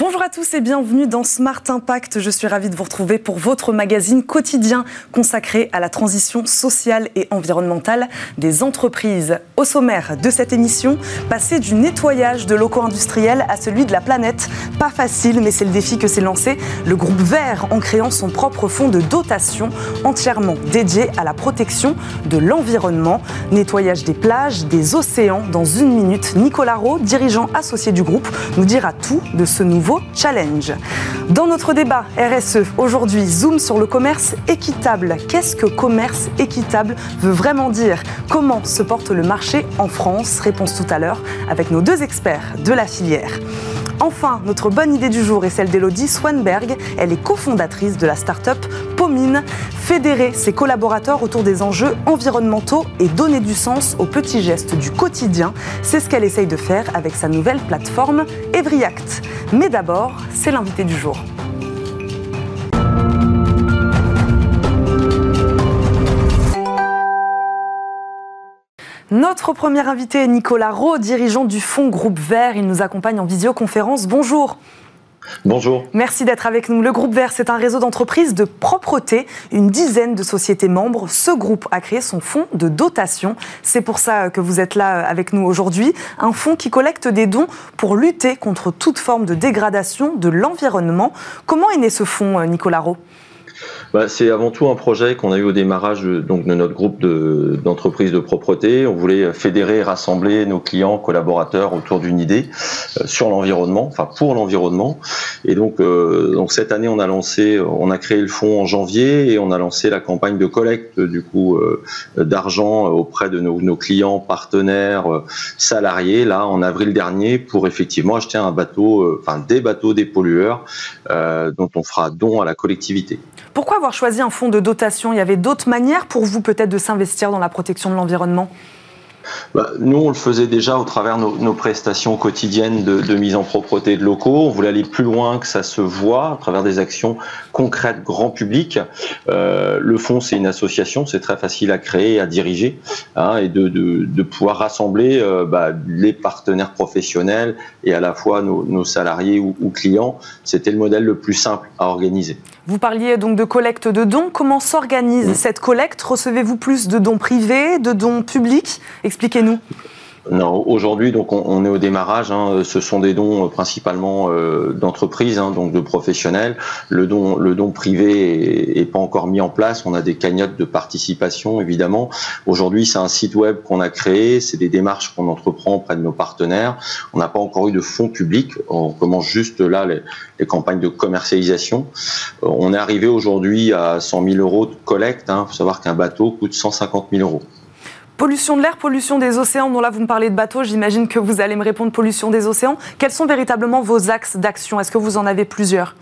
Bonjour à tous et bienvenue dans Smart Impact. Je suis ravie de vous retrouver pour votre magazine quotidien consacré à la transition sociale et environnementale des entreprises. Au sommaire de cette émission, passer du nettoyage de locaux industriels à celui de la planète. Pas facile, mais c'est le défi que s'est lancé le groupe Vert en créant son propre fonds de dotation entièrement dédié à la protection de l'environnement. Nettoyage des plages, des océans. Dans une minute, Nicolas Rowe, dirigeant associé du groupe, nous dira tout de ce nouveau Dans notre débat RSE, aujourd'hui, zoom sur le commerce équitable. Qu'est-ce que commerce équitable veut vraiment dire? Comment se porte le marché en France? Réponse tout à l'heure avec nos deux experts de la filière. Enfin, notre bonne idée du jour est celle d'Elodie Swanberg. Elle est cofondatrice de la start-up Pomine. Fédérer ses collaborateurs autour des enjeux environnementaux et donner du sens aux petits gestes du quotidien, c'est ce qu'elle essaye de faire avec sa nouvelle plateforme Everyact. Mais d'abord, c'est l'invité du jour. Notre premier invité est Nicolas Rowe, dirigeant du fonds Groupe Vert. Il nous accompagne en visioconférence. Bonjour. Bonjour. Merci d'être avec nous. Le groupe Vert, c'est un réseau d'entreprises de propreté, une dizaine de sociétés membres. Ce groupe a créé son fonds de dotation. C'est pour ça que vous êtes là avec nous aujourd'hui. Un fonds qui collecte des dons pour lutter contre toute forme de dégradation de l'environnement. Comment est né ce fonds, Nicolas Rowe bah, c'est avant tout un projet qu'on a eu au démarrage de, donc, de notre groupe d'entreprises de, propreté. On voulait fédérer et rassembler nos clients, collaborateurs autour d'une idée euh, sur l'environnement, enfin pour l'environnement. Et donc, euh, donc cette année, on a lancé, on a créé le fonds en janvier et on a lancé la campagne de collecte du coup euh, d'argent auprès de nos, nos, clients, partenaires, salariés là en avril dernier pour effectivement acheter un bateau, enfin des bateaux des pollueurs dont on fera don à la collectivité. Pourquoi avoir choisi un fonds de dotation? Il y avait d'autres manières pour vous peut-être de s'investir dans la protection de l'environnement? Bah, nous, on le faisait déjà au travers de nos, prestations quotidiennes de, mise en propreté de locaux. On voulait aller plus loin que ça se voit à travers des actions concrètes, grand public. Euh, le fonds, c'est une association, c'est très facile à créer et à diriger, hein, et de, de, pouvoir rassembler euh, bah, les partenaires professionnels et à la fois nos, salariés ou, ou clients. C'était le modèle le plus simple à organiser. Vous parliez donc de collecte de dons. Comment s'organise cette collecte? Recevez-vous plus de dons privés, de dons publics? Expliquez-nous. Non, aujourd'hui, donc on, est au démarrage. Hein. ce sont des dons euh, principalement euh, d'entreprises, hein, donc de professionnels. Le don, le don privé est, pas encore mis en place. On a des cagnottes de participation, évidemment. Aujourd'hui, c'est un site web qu'on a créé. C'est des démarches qu'on entreprend auprès de nos partenaires. On n'a pas encore eu de fonds publics. On commence juste là les, les campagnes de commercialisation. Euh, on est arrivé aujourd'hui à 100 000 euros de collecte. Il hein. faut savoir qu'un bateau coûte 150 000 euros. Pollution de l'air, pollution des océans. Bon là, vous me parlez de bateaux. J'imagine que vous allez me répondre pollution des océans. Quels sont véritablement vos axes d'action? Est-ce que vous en avez plusieurs?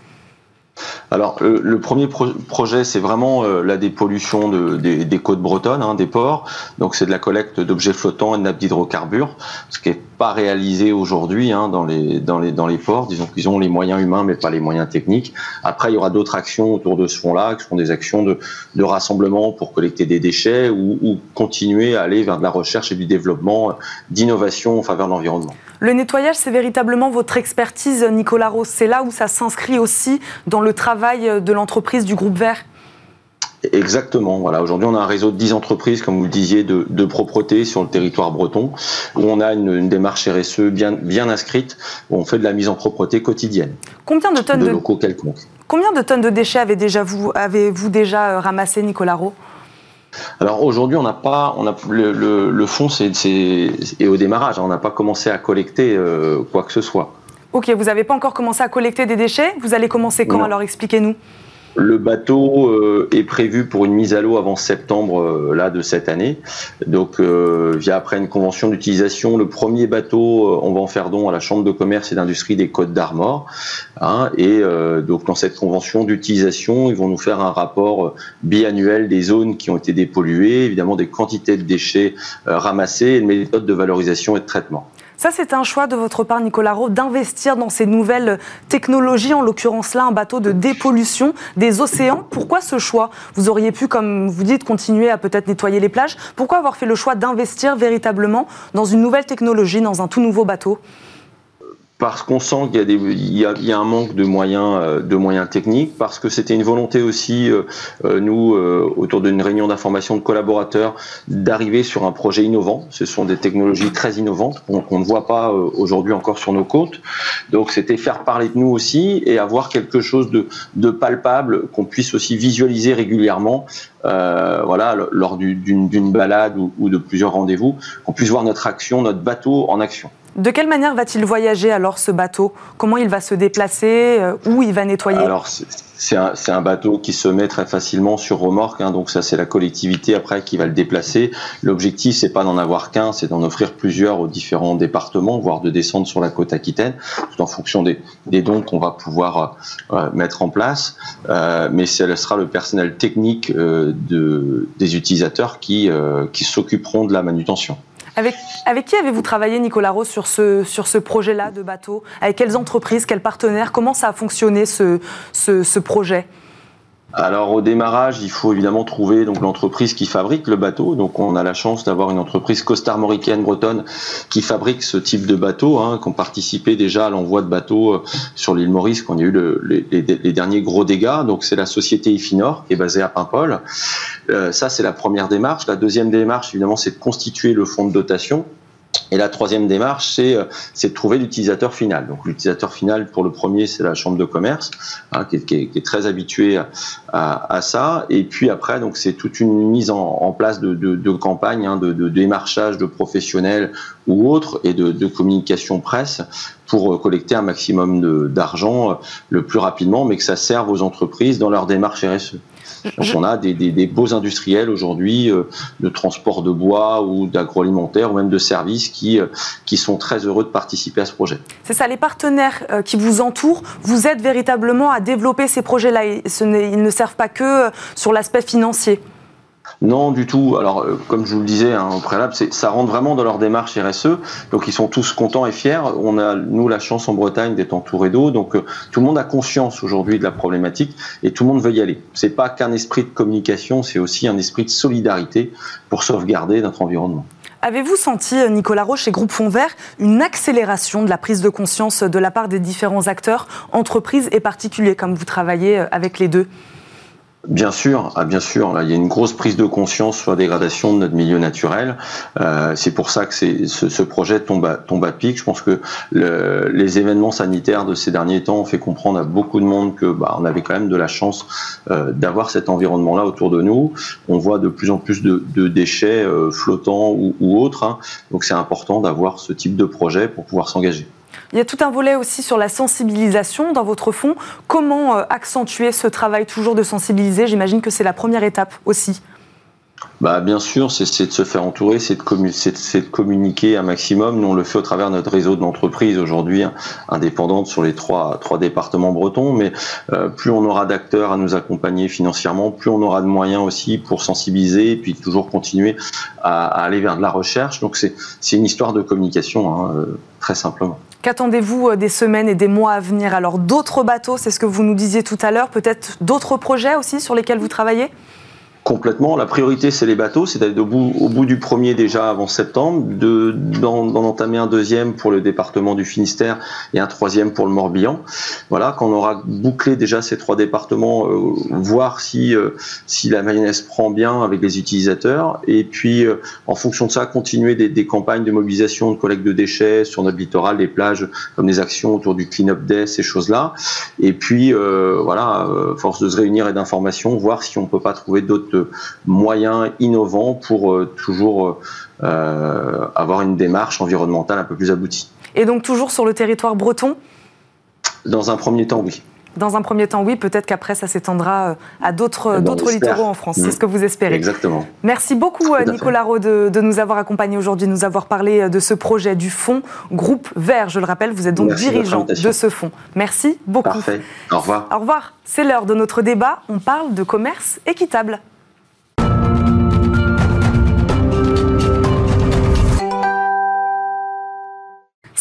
Alors, le, premier projet, c'est vraiment euh, la dépollution de, des, côtes bretonnes, hein, des ports. Donc, c'est de la collecte d'objets flottants et de nappes d'hydrocarbures, ce qui n'est pas réalisé aujourd'hui hein, dans, les, dans, les, dans les ports. Disons qu'ils ont les moyens humains, mais pas les moyens techniques. Après, il y aura d'autres actions autour de ce fonds-là, qui seront des actions de, de rassemblement pour collecter des déchets ou, ou continuer à aller vers de la recherche et du développement d'innovation en faveur de l'environnement. Le nettoyage, c'est véritablement votre expertise, Nicolas Rose. C'est là où ça s'inscrit aussi dans le travail de l'entreprise du groupe Vert Exactement. Voilà. Aujourd'hui, on a un réseau de 10 entreprises, comme vous le disiez, de, de propreté sur le territoire breton, où on a une, démarche RSE bien, bien inscrite, où on fait de la mise en propreté quotidienne. Combien de tonnes de, locaux quelconques Combien de tonnes de déchets avez déjà vous, avez-vous déjà euh, ramassé, Nicolas Rowe alors aujourd'hui, on n'a pas, on a le, le, le fonds c'est, est au démarrage. Hein. on n'a pas commencé à collecter euh, quoi que ce soit. Ok, vous n'avez pas encore commencé à collecter des déchets? Vous allez commencer quand Alors? Expliquez-nous. Le bateau euh, est prévu pour une mise à l'eau avant septembre euh, de cette année. Donc euh, via après une convention d'utilisation, le premier bateau, on va en faire don à la Chambre de commerce et d'industrie des Côtes d'Armor. Hein, et donc dans cette convention d'utilisation, ils vont nous faire un rapport biannuel des zones qui ont été dépolluées, évidemment des quantités de déchets ramassés et de méthodes de valorisation et de traitement. Ça, c'est un choix de votre part, Nicolas Rowe, d'investir dans ces nouvelles technologies, en l'occurrence là, un bateau de dépollution des océans. Pourquoi ce choix? Vous auriez pu, comme vous dites, continuer à peut-être nettoyer les plages. Pourquoi avoir fait le choix d'investir véritablement dans une nouvelle technologie, dans un tout nouveau bateau? Parce qu'on sent qu'il y a, des, il y a, il y a un manque de moyens, euh, de moyens techniques, parce que c'était une volonté aussi, euh, euh, nous, autour d'une réunion d'information de collaborateurs, d'arriver sur un projet innovant. Ce sont des technologies très innovantes qu'on ne voit pas aujourd'hui encore sur nos côtes. Donc c'était faire parler de nous aussi et avoir quelque chose de, de palpable qu'on puisse aussi visualiser régulièrement euh, voilà, lors d'une balade ou, ou, de plusieurs rendez-vous, qu'on puisse voir notre action, notre bateau en action. De quelle manière va-t-il voyager alors ce bateau? Comment il va se déplacer? Euh, Où il va nettoyer? Alors c'est un, bateau qui se met très facilement sur remorque, hein, donc ça c'est la collectivité après qui va le déplacer. L'objectif c'est pas d'en avoir qu'un, c'est d'en offrir plusieurs aux différents départements, voire de descendre sur la côte aquitaine, tout en fonction des, dons qu'on va pouvoir euh, mettre en place. Euh, mais ce sera le personnel technique euh, de, des utilisateurs euh, qui s'occuperont de la manutention. Avec, qui avez-vous travaillé, Nicolas Rose, sur ce, projet-là de bateau? Avec quelles entreprises, quels partenaires? Comment ça a fonctionné ce projet? Alors au démarrage, il faut évidemment trouver donc l'entreprise qui fabrique le bateau. Donc on a la chance d'avoir une entreprise costarmoricaine bretonne qui fabrique ce type de bateau, hein, qui ont participé déjà à l'envoi de bateaux euh, sur l'île Maurice y a eu le, les, les, derniers gros dégâts. Donc c'est la société Ifinor qui est basée à Paimpol. Euh, ça c'est la première démarche. La deuxième démarche évidemment c'est de constituer le fonds de dotation et la troisième démarche, c'est euh, de trouver l'utilisateur final. Donc l'utilisateur final, pour le premier, c'est la chambre de commerce, hein, qui, est, très habituée à, ça. Et puis après, donc c'est toute une mise en, place de, de, de campagne, hein, de, démarchage de professionnels ou autres, et de, de communication presse pour euh, collecter un maximum d'argent euh, le plus rapidement, mais que ça serve aux entreprises dans leur démarche RSE. Donc on a des, beaux industriels aujourd'hui euh, de transport de bois ou d'agroalimentaire ou même de services qui, euh, qui sont très heureux de participer à ce projet. C'est ça, les partenaires euh, qui vous entourent, vous aident véritablement à développer ces projets-là. Ils ne servent pas que sur l'aspect financier. Non, du tout. Alors, euh, comme je vous le disais hein, au préalable, ça rentre vraiment dans leur démarche RSE. Donc, ils sont tous contents et fiers. On a, nous, la chance en Bretagne d'être entouré d'eau. Donc, euh, tout le monde a conscience aujourd'hui de la problématique et tout le monde veut y aller. C'est pas qu'un esprit de communication, c'est aussi un esprit de solidarité pour sauvegarder notre environnement. Avez-vous senti, euh, Nicolas Roche et Groupe Fonds Vert, une accélération de la prise de conscience de la part des différents acteurs, entreprises et particuliers, comme vous travaillez avec les deux? Bien sûr, ah bien sûr, là, il y a une grosse prise de conscience sur la dégradation de notre milieu naturel. Euh, c'est pour ça que ce, ce, projet tombe à, pic. Je pense que le, les événements sanitaires de ces derniers temps ont fait comprendre à beaucoup de monde que bah, on avait quand même de la chance euh, d'avoir cet environnement-là autour de nous. On voit de plus en plus de, déchets euh, flottants ou, ou autres, hein. donc c'est important d'avoir ce type de projet pour pouvoir s'engager. Il y a tout un volet aussi sur la sensibilisation dans votre fonds. Comment euh, accentuer ce travail toujours de sensibiliser? J'imagine que c'est la première étape aussi. Bah, bien sûr, c'est de se faire entourer, c'est de, communiquer un maximum. Nous, on le fait au travers de notre réseau d'entreprises aujourd'hui hein, indépendantes sur les trois, trois départements bretons. Mais euh, plus on aura d'acteurs à nous accompagner financièrement, plus on aura de moyens aussi pour sensibiliser et puis toujours continuer à, à aller vers de la recherche. Donc, c'est une histoire de communication, hein, euh, très simplement. Qu'attendez-vous euh, des semaines et des mois à venir? Alors, d'autres bateaux, c'est ce que vous nous disiez tout à l'heure, peut-être d'autres projets aussi sur lesquels vous travaillez? Complètement. La priorité, c'est les bateaux. C'est d'aller au bout, au bout du premier déjà avant septembre, de, d'en, entamer un deuxième pour le département du Finistère et un troisième pour le Morbihan. Voilà, quand on aura bouclé déjà ces trois départements, euh, voir si, euh, si la mayonnaise prend bien avec les utilisateurs. Et puis, euh, en fonction de ça, continuer des, campagnes de mobilisation de collecte de déchets sur notre littoral, des plages, comme des actions autour du clean-up day, ces choses-là. Et puis, voilà, force de se réunir et d'informations, voir si on peut pas trouver d'autres moyens innovants pour euh, toujours euh, avoir une démarche environnementale un peu plus aboutie. Et donc toujours sur le territoire breton? Dans un premier temps, oui. Dans un premier temps, oui. Peut-être qu'après, ça s'étendra euh, à d'autres d'autres littoraux en France. Mmh. C'est ce que vous espérez. Exactement. Merci beaucoup, Nicolas Rowe, de, de, nous avoir accompagnés aujourd'hui, de nous avoir parlé de ce projet du fonds Groupe Vert. Je le rappelle, vous êtes donc Merci dirigeant de, de ce fonds. Merci beaucoup. Parfait. Au revoir. Au revoir. C'est l'heure de notre débat. On parle de commerce équitable.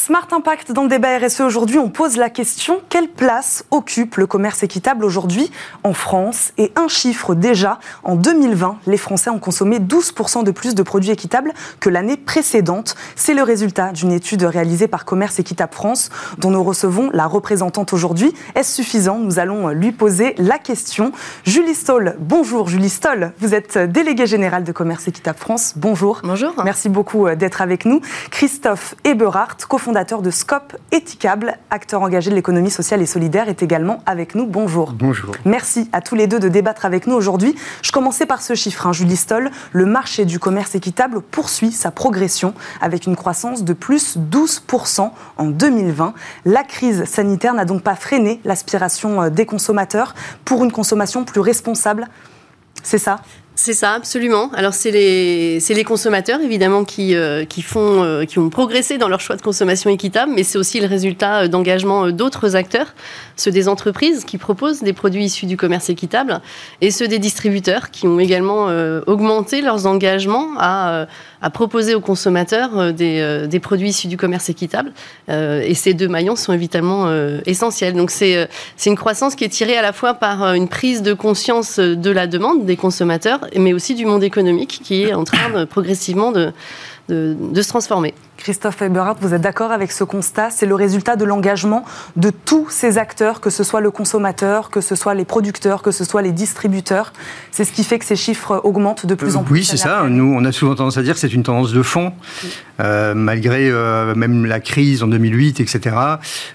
Smart Impact dans le débat RSE aujourd'hui, on pose la question quelle place occupe le commerce équitable aujourd'hui en France? Et un chiffre déjà, en 2020, les Français ont consommé 12% de plus de produits équitables que l'année précédente. C'est le résultat d'une étude réalisée par Commerce Équitable France dont nous recevons la représentante aujourd'hui. Est-ce suffisant? Nous allons lui poser la question. Julie Stoll, bonjour Julie Stoll, vous êtes déléguée générale de Commerce Équitable France. Bonjour. Bonjour. Merci beaucoup d'être avec nous. Christophe Eberhardt, cofondateur de Scope Éthicable, acteur engagé de l'économie sociale et solidaire, est également avec nous. Bonjour. Bonjour. Merci à tous les deux de débattre avec nous aujourd'hui. Je commençais par ce chiffre, hein, Julie Stoll. Le marché du commerce équitable poursuit sa progression avec une croissance de plus 12% en 2020. La crise sanitaire n'a donc pas freiné l'aspiration euh, des consommateurs pour une consommation plus responsable. C'est ça? C'est ça, absolument. Alors c'est les, les consommateurs évidemment qui, euh, qui, font, euh, qui ont progressé dans leur choix de consommation équitable, mais c'est aussi le résultat euh, d'engagement d'autres acteurs, ceux des entreprises qui proposent des produits issus du commerce équitable, et ceux des distributeurs qui ont également augmenté leurs engagements à, à proposer aux consommateurs des, des, produits issus du commerce équitable. et ces deux maillons sont évidemment essentiels. Donc c'est une croissance qui est tirée à la fois par une prise de conscience de la demande des consommateurs mais aussi du monde économique qui est en train de, progressivement de, de, se transformer. Christophe Eberhardt, vous êtes d'accord avec ce constat? C'est le résultat de l'engagement de tous ces acteurs, que ce soit le consommateur, que ce soit les producteurs, que ce soit les distributeurs. C'est ce qui fait que ces chiffres augmentent de plus en plus. Oui, c'est ça. Nous, on a souvent tendance à dire que c'est une tendance de fond, euh, malgré euh, même la crise en 2008, etc.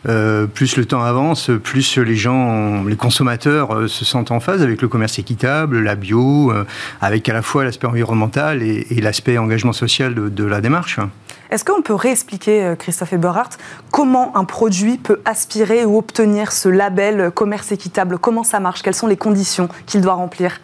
Euh, plus le temps avance, plus les gens, les consommateurs se sentent en phase avec le commerce équitable, la bio, avec à la fois l'aspect environnemental et, l'aspect engagement social de de la démarche. Est-ce qu'on peut réexpliquer, euh, Christophe Eberhardt, comment un produit peut aspirer ou obtenir ce label commerce équitable? Comment ça marche? Quelles sont les conditions qu'il doit remplir?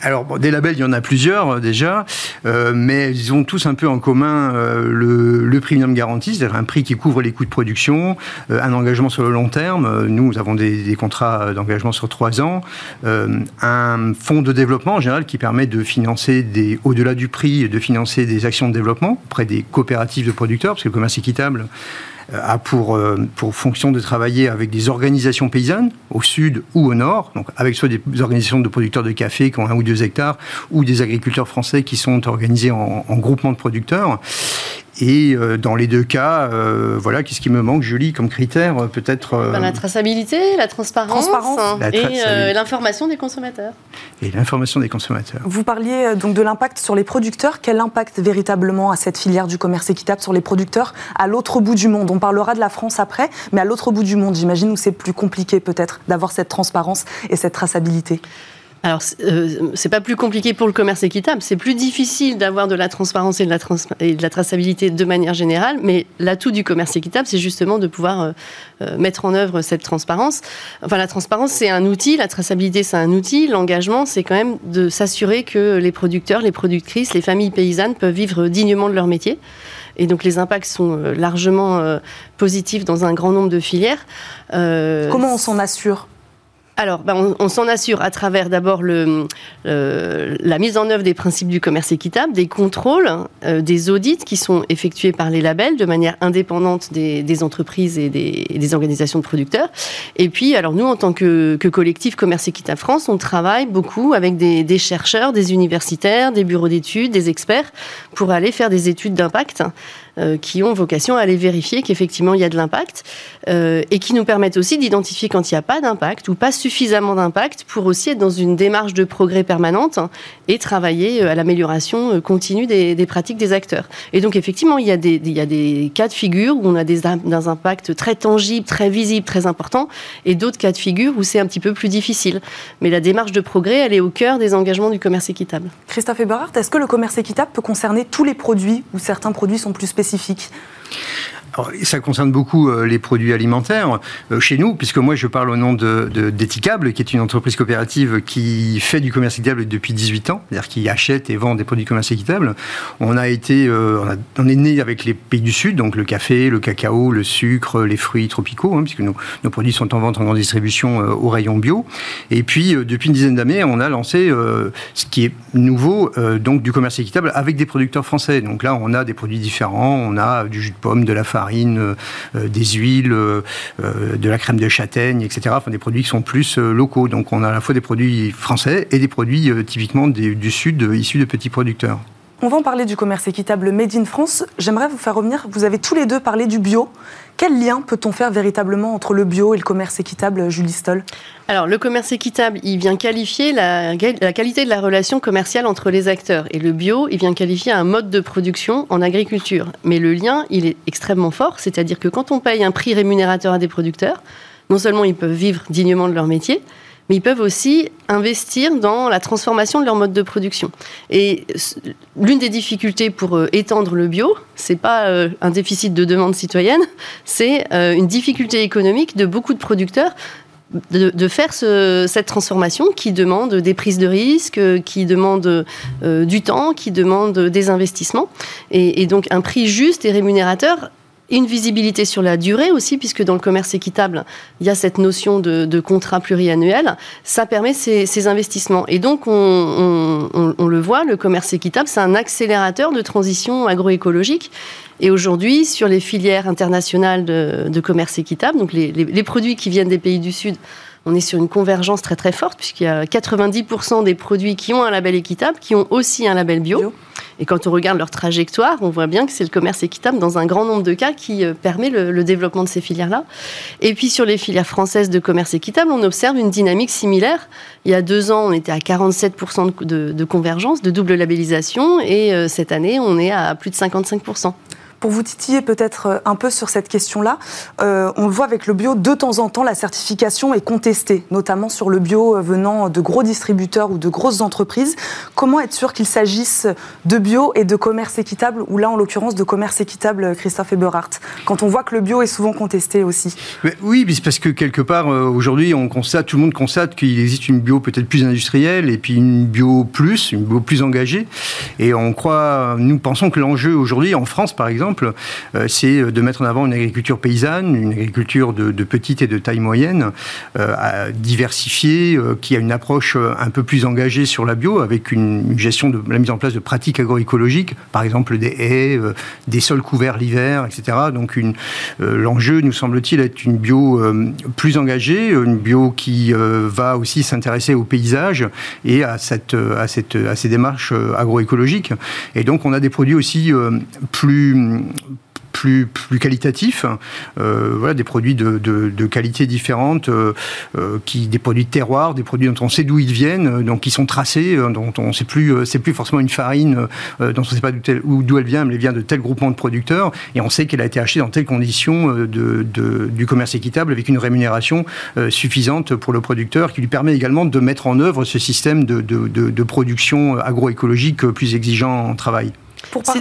Alors, des labels, il y en a plusieurs euh, déjà, euh, mais ils ont tous un peu en commun le, premium garanti, c'est-à-dire un prix qui couvre les coûts de production, un engagement sur le long terme. Nous, avons des, contrats d'engagement sur trois ans, un fonds de développement en général qui permet de financer des, au-delà du prix, de financer des actions de développement auprès des de producteurs, parce que le commerce équitable a pour, euh, pour fonction de travailler avec des organisations paysannes au sud ou au nord, donc avec soit des organisations de producteurs de café qui ont un ou deux hectares, ou des agriculteurs français qui sont organisés en, en groupement de producteurs. Et euh, dans les deux cas, euh, voilà, qu'est-ce qui me manque, Julie, comme critère euh, Peut-être. Ben, la traçabilité, la transparence, et l'information des consommateurs. Et l'information des consommateurs. Vous parliez donc de l'impact sur les producteurs. Quel impact véritablement à cette filière du commerce équitable sur les producteurs à l'autre bout du monde? On parlera de la France après, mais à l'autre bout du monde, j'imagine, où c'est plus compliqué peut-être d'avoir cette transparence et cette traçabilité. Alors, euh, c'est pas plus compliqué pour le commerce équitable, c'est plus difficile d'avoir de la transparence et de la, traçabilité de manière générale, mais l'atout du commerce équitable, c'est justement de pouvoir euh, euh, mettre en œuvre cette transparence. Enfin, la transparence, c'est un outil, la traçabilité, c'est un outil, l'engagement, c'est quand même de s'assurer que les producteurs, les productrices, les familles paysannes peuvent vivre dignement de leur métier. Et donc les impacts sont largement positifs dans un grand nombre de filières. Comment on s'en assure? Alors, ben, on, s'en assure à travers d'abord le, la mise en œuvre des principes du commerce équitable, des contrôles, euh, des audits qui sont effectués par les labels de manière indépendante des, entreprises et des, organisations de producteurs. Et puis, alors nous, en tant que, collectif Commerce Équitable France, on travaille beaucoup avec des chercheurs, des universitaires, des bureaux d'études, des experts pour aller faire des études d'impact euh, qui ont vocation à aller vérifier qu'effectivement il y a de l'impact euh, et qui nous permettent aussi d'identifier quand il n'y a pas d'impact ou pas suffisamment d'impact pour aussi être dans une démarche de progrès permanente et travailler euh, à l'amélioration continue des, pratiques des acteurs. Et donc effectivement il y a des, il y a des cas de figure où on a des, des impacts très tangibles, très visibles, très importants et d'autres cas de figure où c'est un petit peu plus difficile. Mais la démarche de progrès, elle est au cœur des engagements du commerce équitable. Christophe Eberhardt, est-ce que le commerce équitable peut concerner tous les produits ou certains produits sont plus spécifiques? Ça concerne beaucoup euh, les produits alimentaires euh, chez nous, puisque moi je parle au nom de, d'Eticable, qui est une entreprise coopérative qui fait du commerce équitable depuis 18 ans, c'est-à-dire qui achète et vend des produits de commerce équitable. On a été, euh, on, est né avec les pays du Sud, donc le café, le cacao, le sucre, les fruits tropicaux, hein, puisque nos, nos, produits sont en vente en grande distribution au rayon bio. Et puis depuis une dizaine d'années, on a lancé ce qui est nouveau, donc du commerce équitable avec des producteurs français. Donc là, on a des produits différents, on a du jus de pomme, de la farine farines, des huiles, de la crème de châtaigne, etc. Des produits qui sont plus locaux. Donc on a à la fois des produits français et des produits typiquement du sud issus de petits producteurs. On va parler du commerce équitable Made in France. J'aimerais vous faire revenir, vous avez tous les deux parlé du bio. Quel lien peut-on faire véritablement entre le bio et le commerce équitable, Julie Stoll? Alors, le commerce équitable, il vient qualifier la, la, qualité de la relation commerciale entre les acteurs. Et le bio, il vient qualifier un mode de production en agriculture. Mais le lien, il est extrêmement fort, c'est-à-dire que quand on paye un prix rémunérateur à des producteurs, non seulement ils peuvent vivre dignement de leur métier, mais ils peuvent aussi investir dans la transformation de leur mode de production. Et l'une des difficultés pour euh, étendre le bio, c'est pas euh, un déficit de demande citoyenne, c'est euh, une difficulté économique de beaucoup de producteurs de, faire cette transformation qui demande des prises de risques, qui demande du temps, qui demande des investissements. et, donc un prix juste et rémunérateur une visibilité sur la durée aussi, puisque dans le commerce équitable, il y a cette notion de, contrat pluriannuel. Ça permet ces, investissements. Et donc, on, le voit, le commerce équitable, c'est un accélérateur de transition agroécologique. Et aujourd'hui, sur les filières internationales de, commerce équitable, donc les, produits qui viennent des pays du Sud, on est sur une convergence très très forte, puisqu'il y a 90% des produits qui ont un label équitable, qui ont aussi un label bio. Et quand on regarde leur trajectoire, on voit bien que c'est le commerce équitable dans un grand nombre de cas qui euh, permet le, développement de ces filières-là. Et puis sur les filières françaises de commerce équitable, on observe une dynamique similaire. Il y a deux ans, on était à 47% de, de, convergence, de double labellisation, et euh, cette année, on est à plus de 55%. Pour vous titiller peut-être euh, un peu sur cette question-là, euh, on le voit avec le bio, de temps en temps, la certification est contestée, notamment sur le bio euh, venant de gros distributeurs ou de grosses entreprises. Comment être sûr qu'il s'agisse de bio et de commerce équitable, ou là, en l'occurrence, de commerce équitable, Christophe Eberhardt, quand on voit que le bio est souvent contesté aussi Oui, parce que quelque part, aujourd'hui, on constate, tout le monde constate qu'il existe une bio peut-être plus industrielle et puis une bio plus, une bio plus engagée. Et on croit, nous pensons que l'enjeu aujourd'hui, en France par exemple, euh, c'est de mettre en avant une agriculture paysanne, une agriculture de, petite et de taille moyenne, euh, diversifiée, euh, qui a une approche un peu plus engagée sur la bio, avec une, gestion de la mise en place de pratiques agroécologiques, par exemple des haies, des sols couverts l'hiver, etc. Donc l'enjeu, nous semble-t-il, est une bio plus engagée, une bio qui va aussi s'intéresser au paysage et à ces démarches agroécologiques. Et donc on a des produits aussi plus plus, plus qualitatifs, euh, voilà, des produits de, qualité différente, euh, euh, des produits de terroir, des produits dont on sait d'où ils viennent, donc qui sont tracés, dont on sait plus, c'est plus forcément une farine dont on ne sait pas d'où elle vient, mais elle vient de tel groupement de producteurs, et on sait qu'elle a été achetée dans telles conditions du commerce équitable avec une rémunération suffisante pour le producteur, qui lui permet également de mettre en œuvre ce système de production agroécologique plus exigeant en travail.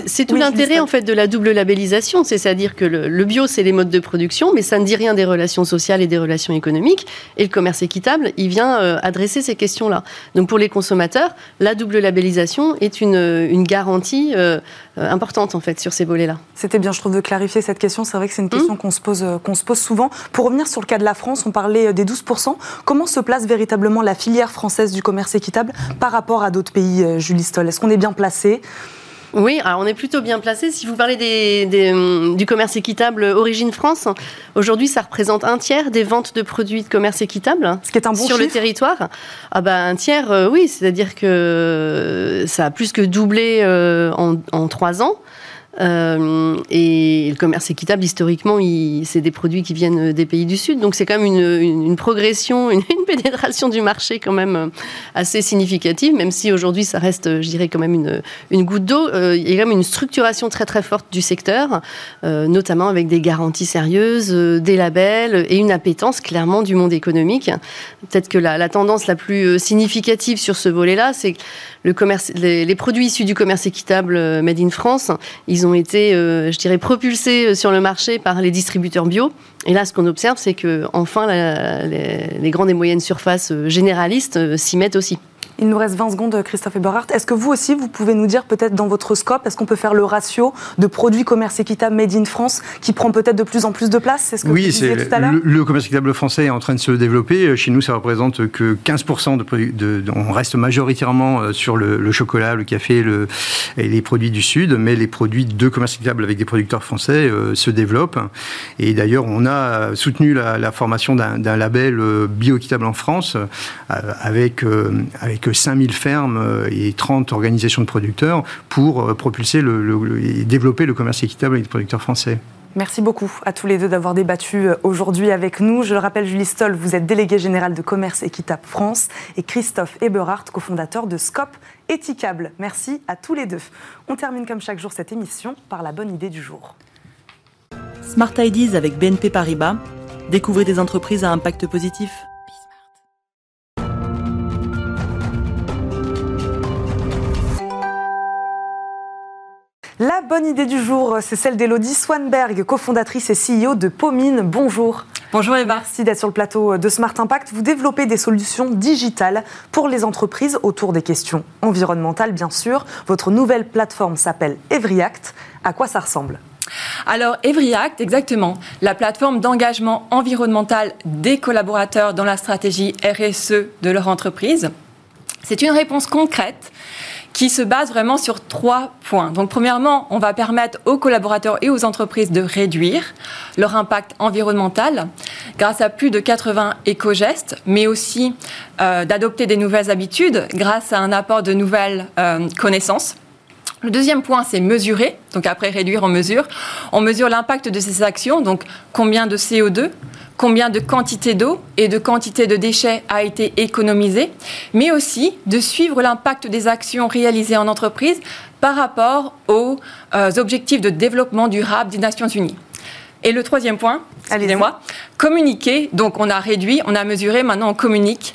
C'est tout l'intérêt en fait de la double labellisation, c'est-à-dire que le, bio c'est les modes de production, mais ça ne dit rien des relations sociales et des relations économiques. Et le commerce équitable, il vient euh, adresser ces questions-là. Donc pour les consommateurs, la double labellisation est une, une garantie euh, euh, importante en fait sur ces volets-là. C'était bien, je trouve, de clarifier cette question. C'est vrai que c'est une mmh. question qu'on se pose qu'on se pose souvent. Pour revenir sur le cas de la France, on parlait des 12% Comment se place véritablement la filière française du commerce équitable par rapport à d'autres pays, Julie Stoll? Est-ce qu'on est bien placé? Oui, alors on est plutôt bien placé. Si vous parlez des, hum, du commerce équitable Origine France, aujourd'hui ça représente un tiers des ventes de produits de commerce équitable Ce qui est un bon sur le territoire. Ah bah, un tiers, euh, oui, c'est-à-dire que ça a plus que doublé euh, en, en trois ans. Euh, et le commerce équitable, historiquement, c'est des produits qui viennent des pays du Sud. Donc c'est quand même une, progression, une, pénétration du marché quand même euh, assez significative, même si aujourd'hui ça reste, je dirais, quand même une, une goutte d'eau. Euh, il y a quand même une structuration très très forte du secteur, notamment avec des garanties sérieuses, des labels et une appétence clairement du monde économique. Peut-être que la, tendance la plus significative sur ce volet-là, c'est que le commerce, les, les, produits issus du commerce équitable Made in France, ils ils ont été, euh, je dirais, propulsés euh, sur le marché par les distributeurs bio. Et là, ce qu'on observe, c'est que enfin, les, grandes et moyennes surfaces euh, généralistes s'y mettent aussi. Il nous reste 20 secondes, Christophe Eberhardt. Est-ce que vous aussi, vous pouvez nous dire peut-être dans votre scope, est-ce qu'on peut faire le ratio de produits commerce équitable made in France qui prend peut-être de plus en plus de place? C'est ce que oui, vous disiez tout à l'heure le, le, commerce équitable français est en train de se développer. Chez nous, ça représente que 15% de, de, de, on reste majoritairement euh, sur le, le chocolat, le café le, et les produits du Sud, mais les produits de commerce équitable avec des producteurs français euh, se développent. Et d'ailleurs, on a soutenu la, la formation d'un label euh, bioéquitable en France avec, avec 5000 fermes et 30 organisations de producteurs pour propulser le, et développer le commerce équitable avec des producteurs français. Merci beaucoup à tous les deux d'avoir débattu euh, aujourd'hui avec nous. Je le rappelle, Julie Stoll, vous êtes déléguée générale de Commerce Équitable France et Christophe Eberhardt, cofondateur de Scop Éthicable. Merci à tous les deux. On termine comme chaque jour cette émission par la bonne idée du jour. Smart Ideas avec BNP Paribas. Découvrez des entreprises à impact positif. Bonne idée du jour, c'est celle d'Elodie Swanberg, cofondatrice et CEO de Pomine. Bonjour. Bonjour Eva. Merci d'être sur le plateau de Smart Impact. Vous développez des solutions digitales pour les entreprises autour des questions environnementales, bien sûr. Votre nouvelle plateforme s'appelle EveryAct. À quoi ça ressemble? Alors, EveryAct, exactement, la plateforme d'engagement environnemental des collaborateurs dans la stratégie RSE de leur entreprise. C'est une réponse concrète qui se base vraiment sur trois points. Donc, premièrement, on va permettre aux collaborateurs et aux entreprises de réduire leur impact environnemental grâce à plus de 80 éco-gestes, mais aussi euh, d'adopter des nouvelles habitudes grâce à un apport de nouvelles euh, connaissances. Le deuxième point, c'est mesurer. Donc après réduire, on mesure. On mesure l'impact de ces actions. Donc combien de CO2, combien de quantité d'eau et de quantité de déchets a été économisé, mais aussi de suivre l'impact des actions réalisées en entreprise par rapport aux euh, objectifs de développement durable des Nations Unies. Et le troisième point, excusez-moi, communiquer. Donc on a réduit, on a mesuré, maintenant on communique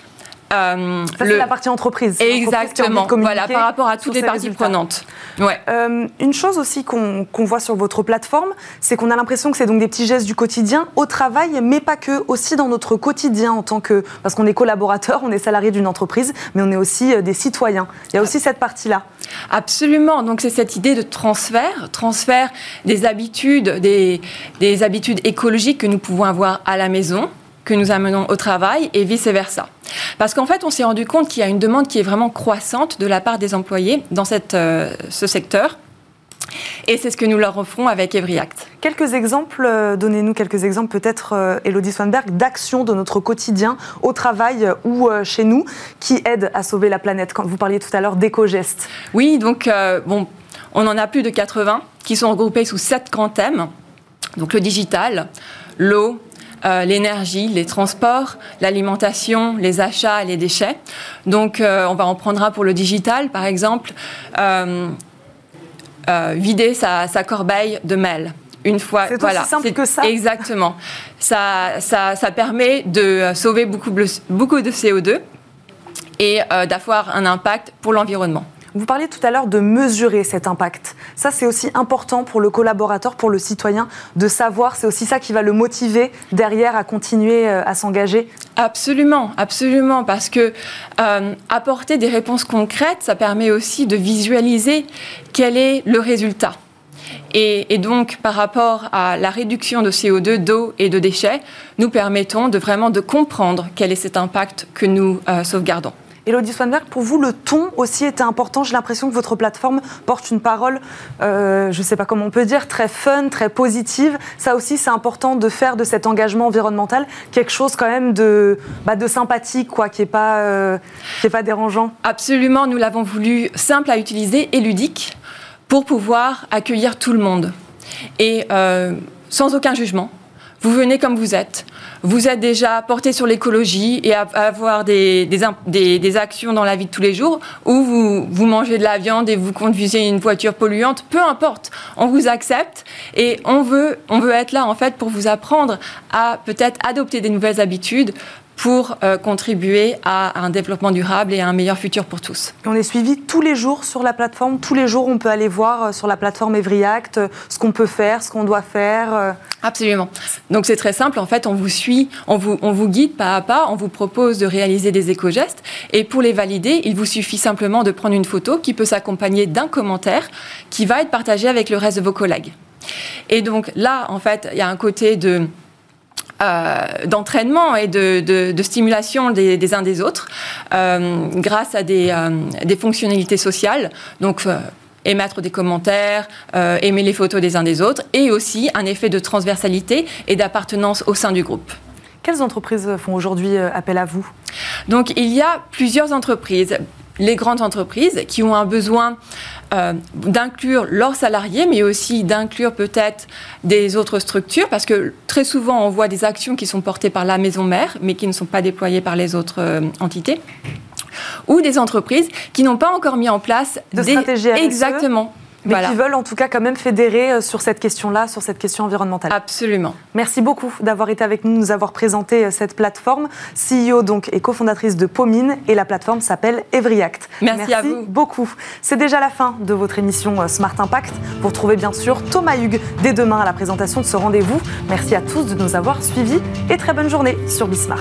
euh, ça, c'est la partie entreprise. Exactement. voilà, par rapport à toutes les parties prenantes. Ouais. Euh, une chose aussi qu'on voit sur votre plateforme, c'est qu'on a l'impression que c'est donc des petits gestes du quotidien au travail, mais pas que, aussi dans notre quotidien en tant que. Parce qu'on est collaborateur, on est salarié d'une entreprise, mais on est aussi euh, des citoyens. Il y a aussi cette partie-là. Absolument. Donc, c'est cette idée de transfert, transfert des habitudes, des, des habitudes écologiques que nous pouvons avoir à la maison que nous amenons au travail et vice-versa. Parce qu'en fait, on s'est rendu compte qu'il y a une demande qui est vraiment croissante de la part des employés dans cette, euh, ce secteur. Et c'est ce que nous leur offrons avec EveryAct. Quelques exemples, euh, donnez-nous quelques exemples peut-être, euh, Elodie Swanberg, d'actions de notre quotidien au travail ou chez nous qui aident à sauver la planète. Quand vous parliez tout à l'heure d'éco-gestes. Oui, donc bon, on en a plus de 80 qui sont regroupés sous sept grands thèmes. Donc le digital, l'eau, euh, l'énergie, les transports, l'alimentation, les achats, les déchets. Donc, euh, on va en prendre un pour le digital, par exemple, euh, vider sa, corbeille de mail. Une fois, c'est voilà, aussi simple que ça. Exactement. ça, ça, ça, permet de sauver beaucoup, beaucoup de CO2 et d'avoir un impact pour l'environnement. Vous parliez tout à l'heure de mesurer cet impact. Ça, c'est aussi important pour le collaborateur, pour le citoyen, de savoir. C'est aussi ça qui va le motiver derrière à continuer euh, à s'engager. Absolument, absolument, parce que euh, apporter des réponses concrètes, ça permet aussi de visualiser quel est le résultat. Et, donc, par rapport à la réduction de CO2, d'eau et de déchets, nous permettons de vraiment de comprendre quel est cet impact que nous euh, sauvegardons. Elodie Swanberg, pour vous, le ton aussi était important. J'ai l'impression que votre plateforme porte une parole, euh, je ne sais pas comment on peut dire, très fun, très positive. Ça aussi, c'est important de faire de cet engagement environnemental quelque chose quand même de, bah, sympathique, quoi, qui n'est pas, euh, pas dérangeant. Absolument, nous l'avons voulu simple à utiliser et ludique pour pouvoir accueillir tout le monde. Et euh, sans aucun jugement. Vous venez comme vous êtes. Vous êtes déjà porté sur l'écologie et à, avoir des, des, actions dans la vie de tous les jours, ou vous, vous mangez de la viande et vous conduisez une voiture polluante, peu importe, on vous accepte et on veut, on veut être là en fait pour vous apprendre à peut-être adopter des nouvelles habitudes pour euh, contribuer à un développement durable et à un meilleur futur pour tous. on est suivi tous les jours sur la plateforme. Tous les jours, on peut aller voir euh, sur la plateforme EveryAct euh, ce qu'on peut faire, ce qu'on doit faire. Absolument. Donc c'est très simple. En fait, on vous suit, on vous, on vous guide pas à pas, on vous propose de réaliser des éco-gestes. Et pour les valider, il vous suffit simplement de prendre une photo qui peut s'accompagner d'un commentaire qui va être partagé avec le reste de vos collègues. Et donc là, en fait, il y a un côté de d'entraînement et de, stimulation des, uns des autres euh, grâce à des, euh, des, fonctionnalités sociales. Donc, émettre des commentaires, aimer les photos des uns des autres, et aussi un effet de transversalité et d'appartenance au sein du groupe. Quelles entreprises font aujourd'hui appel à vous? Donc il y a plusieurs entreprises les grandes entreprises qui ont un besoin euh, d'inclure leurs salariés, mais aussi d'inclure peut-être des autres structures, parce que très souvent on voit des actions qui sont portées par la maison mère, mais qui ne sont pas déployées par les autres euh, entités, ou des entreprises qui n'ont pas encore mis en place de des... stratégies exactement mais qui veulent en tout cas quand même fédérer euh, sur cette question-là, sur cette question environnementale. Absolument. Merci beaucoup d'avoir été avec nous, nous avoir présenté euh, cette plateforme. CEO donc et cofondatrice de Pomine et la plateforme s'appelle EveryAct. Merci, Merci à vous. beaucoup. C'est déjà la fin de votre émission euh, Smart Impact. Vous retrouvez bien sûr Thomas Hugues dès demain à la présentation de ce rendez-vous. Merci à tous de nous avoir suivis et très bonne journée sur Bismart.